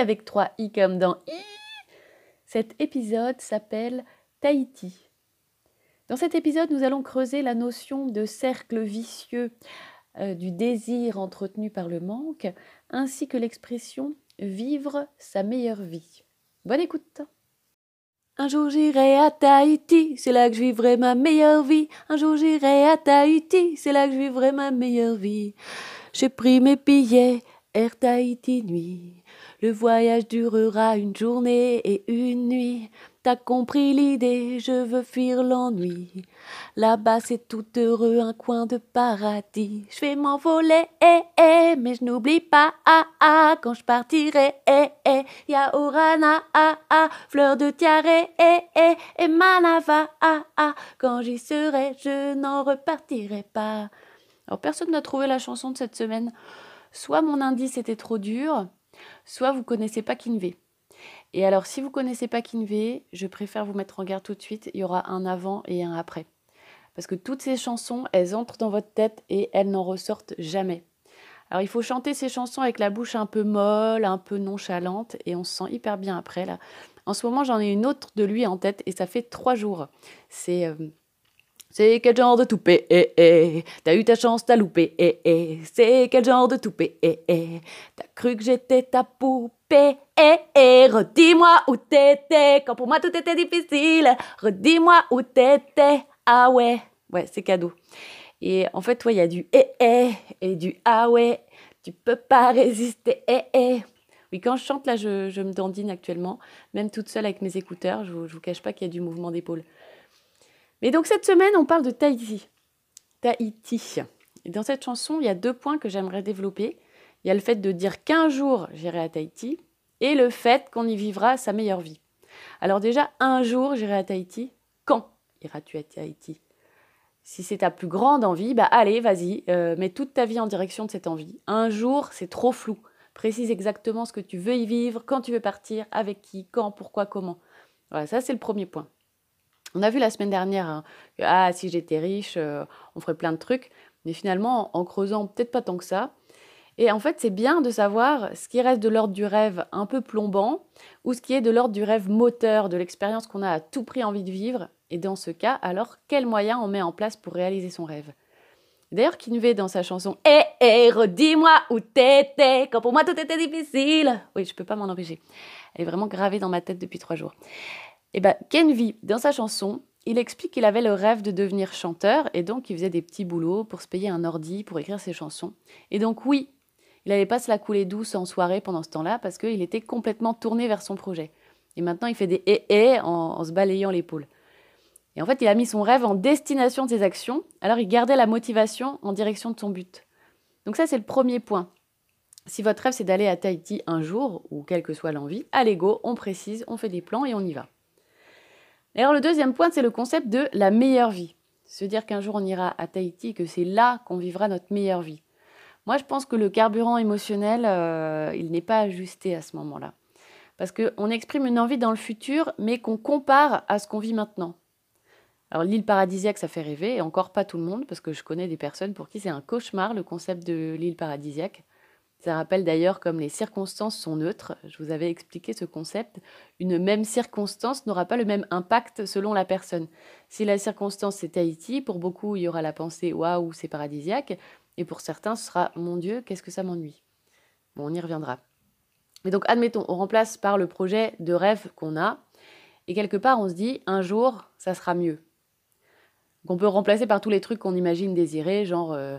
avec 3 i comme dans i. Cet épisode s'appelle Tahiti. Dans cet épisode, nous allons creuser la notion de cercle vicieux euh, du désir entretenu par le manque, ainsi que l'expression vivre sa meilleure vie. Bonne écoute. Un jour j'irai à Tahiti, c'est là que je vivrai ma meilleure vie. Un jour j'irai à Tahiti, c'est là que je vivrai ma meilleure vie. J'ai pris mes billets, Air Tahiti nuit. Le voyage durera une journée et une nuit. T'as compris l'idée, je veux fuir l'ennui. Là-bas c'est tout heureux, un coin de paradis. Je vais m'envoler, eh, eh, mais je n'oublie pas, ah, ah, quand je partirai, eh, eh. Ya Orana, ah, ah, fleur de tiare, eh, eh, et Manava, ah, ah. Quand j'y serai, je n'en repartirai pas. Alors personne n'a trouvé la chanson de cette semaine. Soit mon indice était trop dur, soit vous connaissez pas Kinvé. Et alors si vous connaissez pas Kinvé, je préfère vous mettre en garde tout de suite, il y aura un avant et un après. Parce que toutes ces chansons, elles entrent dans votre tête et elles n'en ressortent jamais. Alors il faut chanter ces chansons avec la bouche un peu molle, un peu nonchalante, et on se sent hyper bien après là. En ce moment, j'en ai une autre de lui en tête et ça fait trois jours. C'est euh, c'est quel genre de toupée? Eh, eh. T'as eu ta chance, t'as loupé eh, eh. C'est quel genre de toupée? Eh, eh. T'as cru que j'étais ta poupée? Eh, eh. Redis-moi où t'étais Quand pour moi tout était difficile Redis-moi où t'étais Ah ouais Ouais, c'est cadeau. Et en fait, toi, il y a du eh eh et du ah ouais. Tu peux pas résister eh eh. Oui, quand je chante, là, je, je me dandine actuellement, même toute seule avec mes écouteurs. Je vous, je vous cache pas qu'il y a du mouvement d'épaule. Mais donc cette semaine, on parle de Tahiti. Tahiti. Et dans cette chanson, il y a deux points que j'aimerais développer. Il y a le fait de dire qu'un jour j'irai à Tahiti et le fait qu'on y vivra sa meilleure vie. Alors déjà, un jour j'irai à Tahiti. Quand iras-tu à Tahiti? Si c'est ta plus grande envie, bah allez, vas-y, euh, mets toute ta vie en direction de cette envie. Un jour, c'est trop flou. Précise exactement ce que tu veux y vivre, quand tu veux partir, avec qui, quand, pourquoi, comment. Voilà, ça c'est le premier point. On a vu la semaine dernière hein, que ah, si j'étais riche, euh, on ferait plein de trucs. Mais finalement, en creusant, peut-être pas tant que ça. Et en fait, c'est bien de savoir ce qui reste de l'ordre du rêve un peu plombant ou ce qui est de l'ordre du rêve moteur, de l'expérience qu'on a à tout prix envie de vivre. Et dans ce cas, alors, quels moyens on met en place pour réaliser son rêve? D'ailleurs, Kinvé, dans sa chanson Eh, eh, redis-moi où t'étais, quand pour moi tout était difficile. Oui, je peux pas m'en empêcher. Elle est vraiment gravée dans ma tête depuis trois jours. Eh bien, Kenvi, dans sa chanson, il explique qu'il avait le rêve de devenir chanteur et donc il faisait des petits boulots pour se payer un ordi pour écrire ses chansons. Et donc oui, il n'allait pas se la couler douce en soirée pendant ce temps-là parce qu'il était complètement tourné vers son projet. Et maintenant, il fait des et et en, en se balayant l'épaule. Et en fait, il a mis son rêve en destination de ses actions, alors il gardait la motivation en direction de son but. Donc ça, c'est le premier point. Si votre rêve, c'est d'aller à Tahiti un jour, ou quelle que soit l'envie, allez go, on précise, on fait des plans et on y va. Alors le deuxième point, c'est le concept de la meilleure vie. Se dire qu'un jour on ira à Tahiti que c'est là qu'on vivra notre meilleure vie. Moi, je pense que le carburant émotionnel, euh, il n'est pas ajusté à ce moment-là. Parce qu'on exprime une envie dans le futur, mais qu'on compare à ce qu'on vit maintenant. Alors l'île paradisiaque, ça fait rêver, et encore pas tout le monde, parce que je connais des personnes pour qui c'est un cauchemar, le concept de l'île paradisiaque. Ça rappelle d'ailleurs comme les circonstances sont neutres. Je vous avais expliqué ce concept. Une même circonstance n'aura pas le même impact selon la personne. Si la circonstance c'est Tahiti, pour beaucoup il y aura la pensée waouh c'est paradisiaque, et pour certains ce sera mon Dieu qu'est-ce que ça m'ennuie. Bon on y reviendra. Mais donc admettons on remplace par le projet de rêve qu'on a, et quelque part on se dit un jour ça sera mieux. Qu'on peut remplacer par tous les trucs qu'on imagine désirer, genre euh,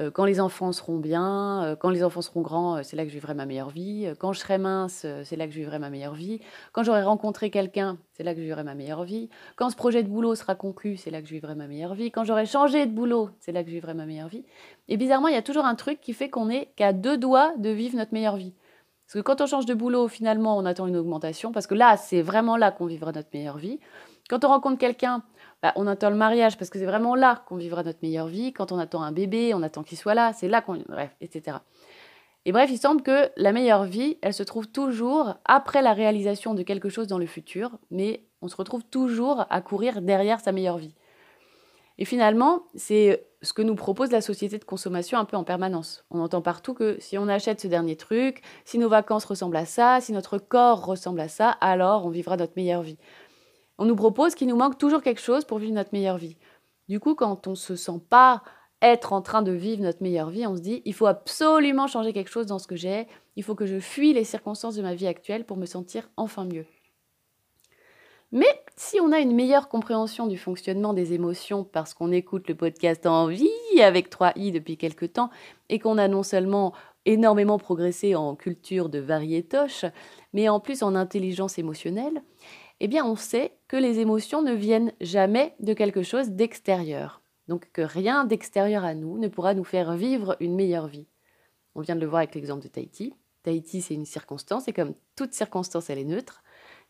euh, quand les enfants seront bien, euh, quand les enfants seront grands, euh, c'est là que je vivrai ma meilleure vie. Quand je serai mince, c'est là que je vivrai ma meilleure vie. Quand j'aurai rencontré quelqu'un, c'est là que je vivrai ma meilleure vie. Quand ce projet de boulot sera conclu, c'est là que je vivrai ma meilleure vie. Quand j'aurai changé de boulot, c'est là que je vivrai ma meilleure vie. Et bizarrement, il y a toujours un truc qui fait qu'on est qu'à deux doigts de vivre notre meilleure vie. Parce que quand on change de boulot, finalement, on attend une augmentation, parce que là, c'est vraiment là qu'on vivra notre meilleure vie. Quand on rencontre quelqu'un, bah, on attend le mariage, parce que c'est vraiment là qu'on vivra notre meilleure vie. Quand on attend un bébé, on attend qu'il soit là, c'est là qu'on... Bref, etc. Et bref, il semble que la meilleure vie, elle se trouve toujours après la réalisation de quelque chose dans le futur, mais on se retrouve toujours à courir derrière sa meilleure vie. Et finalement, c'est ce que nous propose la société de consommation un peu en permanence. On entend partout que si on achète ce dernier truc, si nos vacances ressemblent à ça, si notre corps ressemble à ça, alors on vivra notre meilleure vie. On nous propose qu'il nous manque toujours quelque chose pour vivre notre meilleure vie. Du coup, quand on ne se sent pas être en train de vivre notre meilleure vie, on se dit, il faut absolument changer quelque chose dans ce que j'ai, il faut que je fuis les circonstances de ma vie actuelle pour me sentir enfin mieux. Mais si on a une meilleure compréhension du fonctionnement des émotions parce qu'on écoute le podcast en vie avec 3i depuis quelque temps et qu'on a non seulement énormément progressé en culture de variétoche, mais en plus en intelligence émotionnelle, eh bien on sait que les émotions ne viennent jamais de quelque chose d'extérieur. Donc que rien d'extérieur à nous ne pourra nous faire vivre une meilleure vie. On vient de le voir avec l'exemple de Tahiti. Tahiti, c'est une circonstance, et comme toute circonstance, elle est neutre.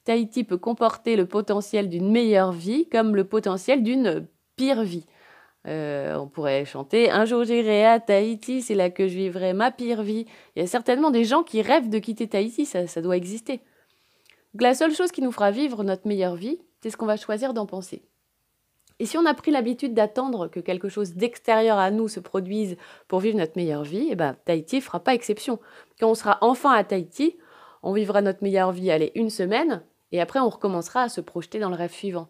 Tahiti peut comporter le potentiel d'une meilleure vie comme le potentiel d'une pire vie. Euh, on pourrait chanter Un jour j'irai à Tahiti, c'est là que je vivrai ma pire vie. Il y a certainement des gens qui rêvent de quitter Tahiti, ça, ça doit exister. La seule chose qui nous fera vivre notre meilleure vie, c'est ce qu'on va choisir d'en penser. Et si on a pris l'habitude d'attendre que quelque chose d'extérieur à nous se produise pour vivre notre meilleure vie, eh ben, Tahiti ne fera pas exception. Quand on sera enfin à Tahiti, on vivra notre meilleure vie, allez, une semaine, et après, on recommencera à se projeter dans le rêve suivant.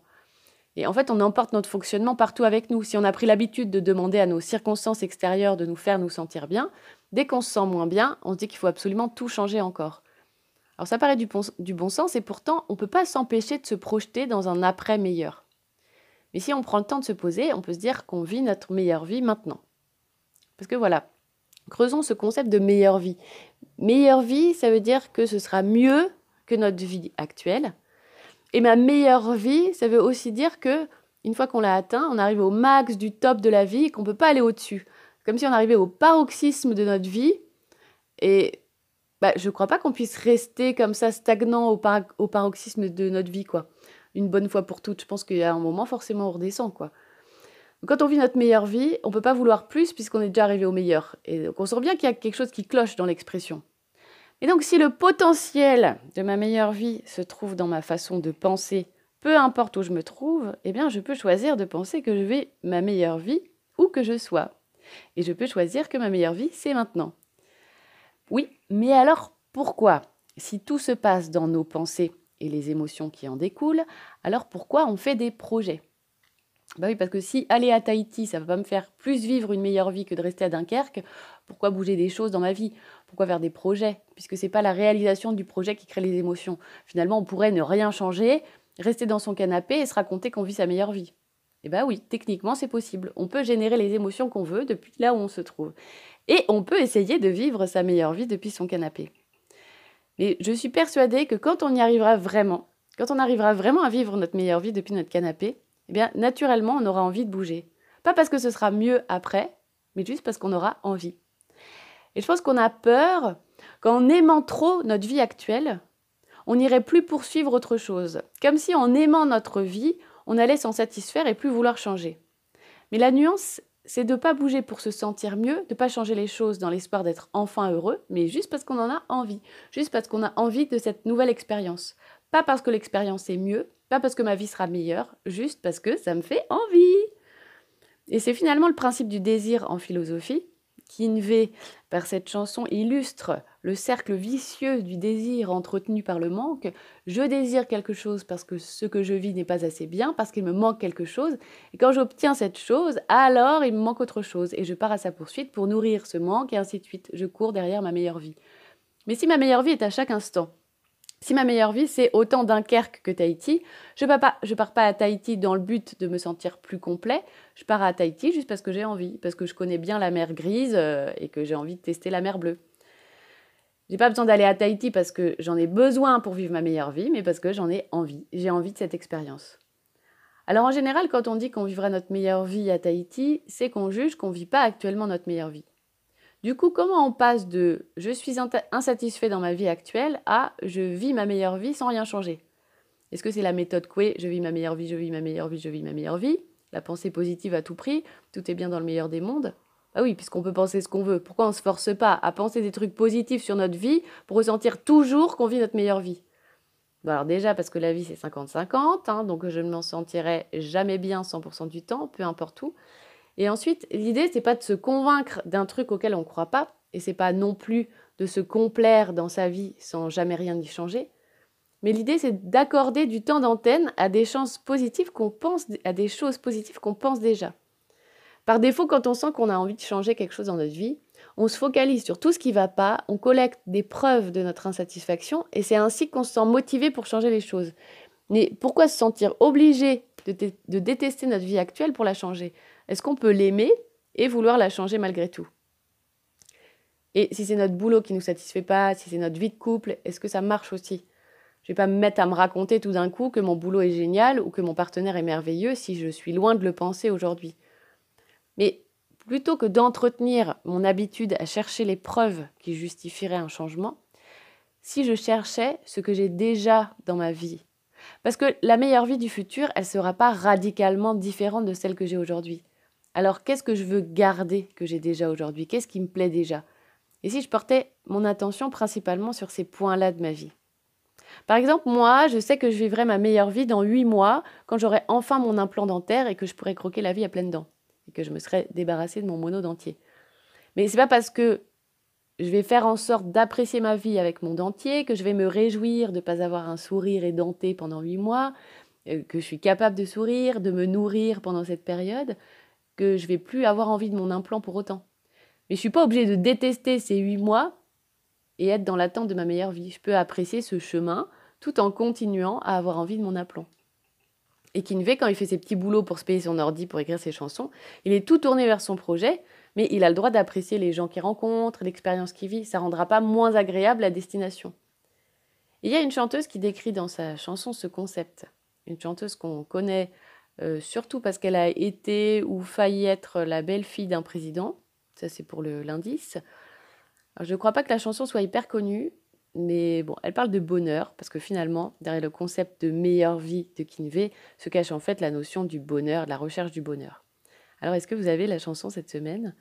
Et en fait, on emporte notre fonctionnement partout avec nous. Si on a pris l'habitude de demander à nos circonstances extérieures de nous faire nous sentir bien, dès qu'on se sent moins bien, on se dit qu'il faut absolument tout changer encore. Alors ça paraît du bon, sens et pourtant, on ne peut pas s'empêcher de se projeter dans un après meilleur. Mais si on prend le temps de se poser, on peut se dire qu'on vit notre meilleure vie maintenant. Parce que voilà, creusons ce concept de meilleure vie. Meilleure vie, ça veut dire que ce sera mieux que notre vie actuelle. Et ma meilleure vie, ça veut aussi dire que une fois qu'on l'a atteint, on arrive au max du top de la vie et qu'on ne peut pas aller au-dessus. Comme si on arrivait au paroxysme de notre vie. Et bah, je ne crois pas qu'on puisse rester comme ça stagnant au, paroxysme de notre vie, quoi. Une bonne fois pour toutes. Je pense qu'il y a un moment, forcément, on redescend, quoi. Quand on vit notre meilleure vie, on ne peut pas vouloir plus puisqu'on est déjà arrivé au meilleur. Et donc on sent bien qu'il y a quelque chose qui cloche dans l'expression. Et donc si le potentiel de ma meilleure vie se trouve dans ma façon de penser, peu importe où je me trouve, eh bien je peux choisir de penser que je vais ma meilleure vie où que je sois. Et je peux choisir que ma meilleure vie, c'est maintenant. Oui, mais alors pourquoi? Si tout se passe dans nos pensées et les émotions qui en découlent, alors pourquoi on fait des projets? Bah oui, parce que si aller à Tahiti, ça va pas me faire plus vivre une meilleure vie que de rester à Dunkerque, pourquoi bouger des choses dans ma vie? Pourquoi faire des projets? Puisque c'est pas la réalisation du projet qui crée les émotions. Finalement, on pourrait ne rien changer, rester dans son canapé et se raconter qu'on vit sa meilleure vie. Eh bien oui, techniquement, c'est possible. On peut générer les émotions qu'on veut depuis là où on se trouve. Et on peut essayer de vivre sa meilleure vie depuis son canapé. Mais je suis persuadée que quand on y arrivera vraiment, quand on arrivera vraiment à vivre notre meilleure vie depuis notre canapé, eh bien, naturellement, on aura envie de bouger. Pas parce que ce sera mieux après, mais juste parce qu'on aura envie. Et je pense qu'on a peur qu'en aimant trop notre vie actuelle, on n'irait plus poursuivre autre chose. Comme si en aimant notre vie, on allait s'en satisfaire et plus vouloir changer. Mais la nuance, c'est de ne pas bouger pour se sentir mieux, de ne pas changer les choses dans l'espoir d'être enfin heureux, mais juste parce qu'on en a envie, juste parce qu'on a envie de cette nouvelle expérience. Pas parce que l'expérience est mieux, pas parce que ma vie sera meilleure, juste parce que ça me fait envie. Et c'est finalement le principe du désir en philosophie, qui par cette chanson, illustre le cercle vicieux du désir entretenu par le manque. Je désire quelque chose parce que ce que je vis n'est pas assez bien, parce qu'il me manque quelque chose. Et quand j'obtiens cette chose, alors il me manque autre chose. Et je pars à sa poursuite pour nourrir ce manque et ainsi de suite. Je cours derrière ma meilleure vie. Mais si ma meilleure vie est à chaque instant, si ma meilleure vie, c'est autant Dunkerque que Tahiti, je ne pars, pas, pars pas à Tahiti dans le but de me sentir plus complet, je pars à Tahiti juste parce que j'ai envie, parce que je connais bien la mer grise euh, et que j'ai envie de tester la mer bleue. J'ai pas besoin d'aller à Tahiti parce que j'en ai besoin pour vivre ma meilleure vie, mais parce que j'en ai envie. J'ai envie de cette expérience. Alors en général, quand on dit qu'on vivra notre meilleure vie à Tahiti, c'est qu'on juge qu'on ne vit pas actuellement notre meilleure vie. Du coup, comment on passe de je suis insatisfait dans ma vie actuelle à je vis ma meilleure vie sans rien changer Est-ce que c'est la méthode Coué, je vis ma meilleure vie, je vis ma meilleure vie, je vis ma meilleure vie La pensée positive à tout prix, tout est bien dans le meilleur des mondes ah oui, puisqu'on peut penser ce qu'on veut. Pourquoi on ne se force pas à penser des trucs positifs sur notre vie pour ressentir toujours qu'on vit notre meilleure vie? Alors déjà, parce que la vie c'est 50-50, hein, donc je ne m'en sentirai jamais bien 100% du temps, peu importe où. Et ensuite, l'idée, c'est pas de se convaincre d'un truc auquel on ne croit pas, et c'est pas non plus de se complaire dans sa vie sans jamais rien y changer. Mais l'idée, c'est d'accorder du temps d'antenne à des chances positives qu'on pense, à des choses positives qu'on pense déjà. Par défaut, quand on sent qu'on a envie de changer quelque chose dans notre vie, on se focalise sur tout ce qui ne va pas, on collecte des preuves de notre insatisfaction, et c'est ainsi qu'on se sent motivé pour changer les choses. Mais pourquoi se sentir obligé de détester notre vie actuelle pour la changer est-ce qu'on peut l'aimer et vouloir la changer malgré tout? Et si c'est notre boulot qui ne nous satisfait pas, si c'est notre vie de couple, est-ce que ça marche aussi? Je ne vais pas me mettre à me raconter tout d'un coup que mon boulot est génial ou que mon partenaire est merveilleux si je suis loin de le penser aujourd'hui. Mais plutôt que d'entretenir mon habitude à chercher les preuves qui justifieraient un changement, si je cherchais ce que j'ai déjà dans ma vie. Parce que la meilleure vie du futur, elle ne sera pas radicalement différente de celle que j'ai aujourd'hui. Alors qu'est-ce que je veux garder que j'ai déjà aujourd'hui? Qu'est-ce qui me plaît déjà? Et si je portais mon attention principalement sur ces points-là de ma vie? Par exemple, moi, je sais que je vivrai ma meilleure vie dans huit mois quand j'aurai enfin mon implant dentaire et que je pourrai croquer la vie à pleines dents et que je me serai débarrassée de mon mono dentier. Mais c'est pas parce que je vais faire en sorte d'apprécier ma vie avec mon dentier, que je vais me réjouir de ne pas avoir un sourire édenté pendant huit mois, euh, que je suis capable de sourire, de me nourrir pendant cette période, que je vais plus avoir envie de mon implant pour autant. Mais je suis pas obligée de détester ces huit mois et être dans l'attente de ma meilleure vie. Je peux apprécier ce chemin tout en continuant à avoir envie de mon implant. Et Kinvé, quand il fait ses petits boulots pour se payer son ordi pour écrire ses chansons, il est tout tourné vers son projet, mais il a le droit d'apprécier les gens qu'il rencontre, l'expérience qu'il vit. Ça rendra pas moins agréable la destination. il y a une chanteuse qui décrit dans sa chanson ce concept. Une chanteuse qu'on connaît euh, surtout parce qu'elle a été ou failli être la belle-fille d'un président. Ça, c'est pour l'indice. Je ne crois pas que la chanson soit hyper connue, mais bon, elle parle de bonheur, parce que finalement, derrière le concept de meilleure vie de Kinvey, se cache en fait la notion du bonheur, de la recherche du bonheur. Alors, est-ce que vous avez la chanson cette semaine?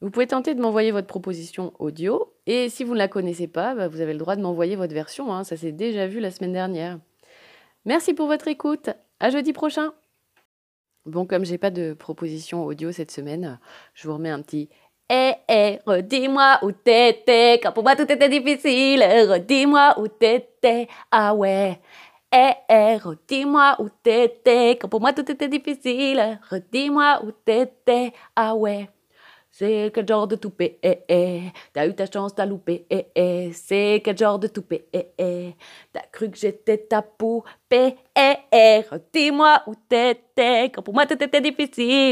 Vous pouvez tenter de m'envoyer votre proposition audio, et si vous ne la connaissez pas, bah, vous avez le droit de m'envoyer votre version, hein. ça s'est déjà vu la semaine dernière. Merci pour votre écoute, à jeudi prochain Bon, comme j'ai pas de proposition audio cette semaine, je vous remets un petit Eh, eh, redis-moi où t'étais, quand pour moi tout était difficile, redis-moi où t'étais, ah ouais. Eh, eh, redis-moi où t'étais, quand pour moi tout était difficile, redis-moi où t'étais, ah ouais. C'est quel genre de toupé, eh, eh. T'as eu ta chance, t'as loupé, eh, eh. C'est quel genre de toupé, eh, eh. T'as cru que j'étais ta poupée, eh, eh. Dis-moi où t'étais, quand pour moi tout était difficile.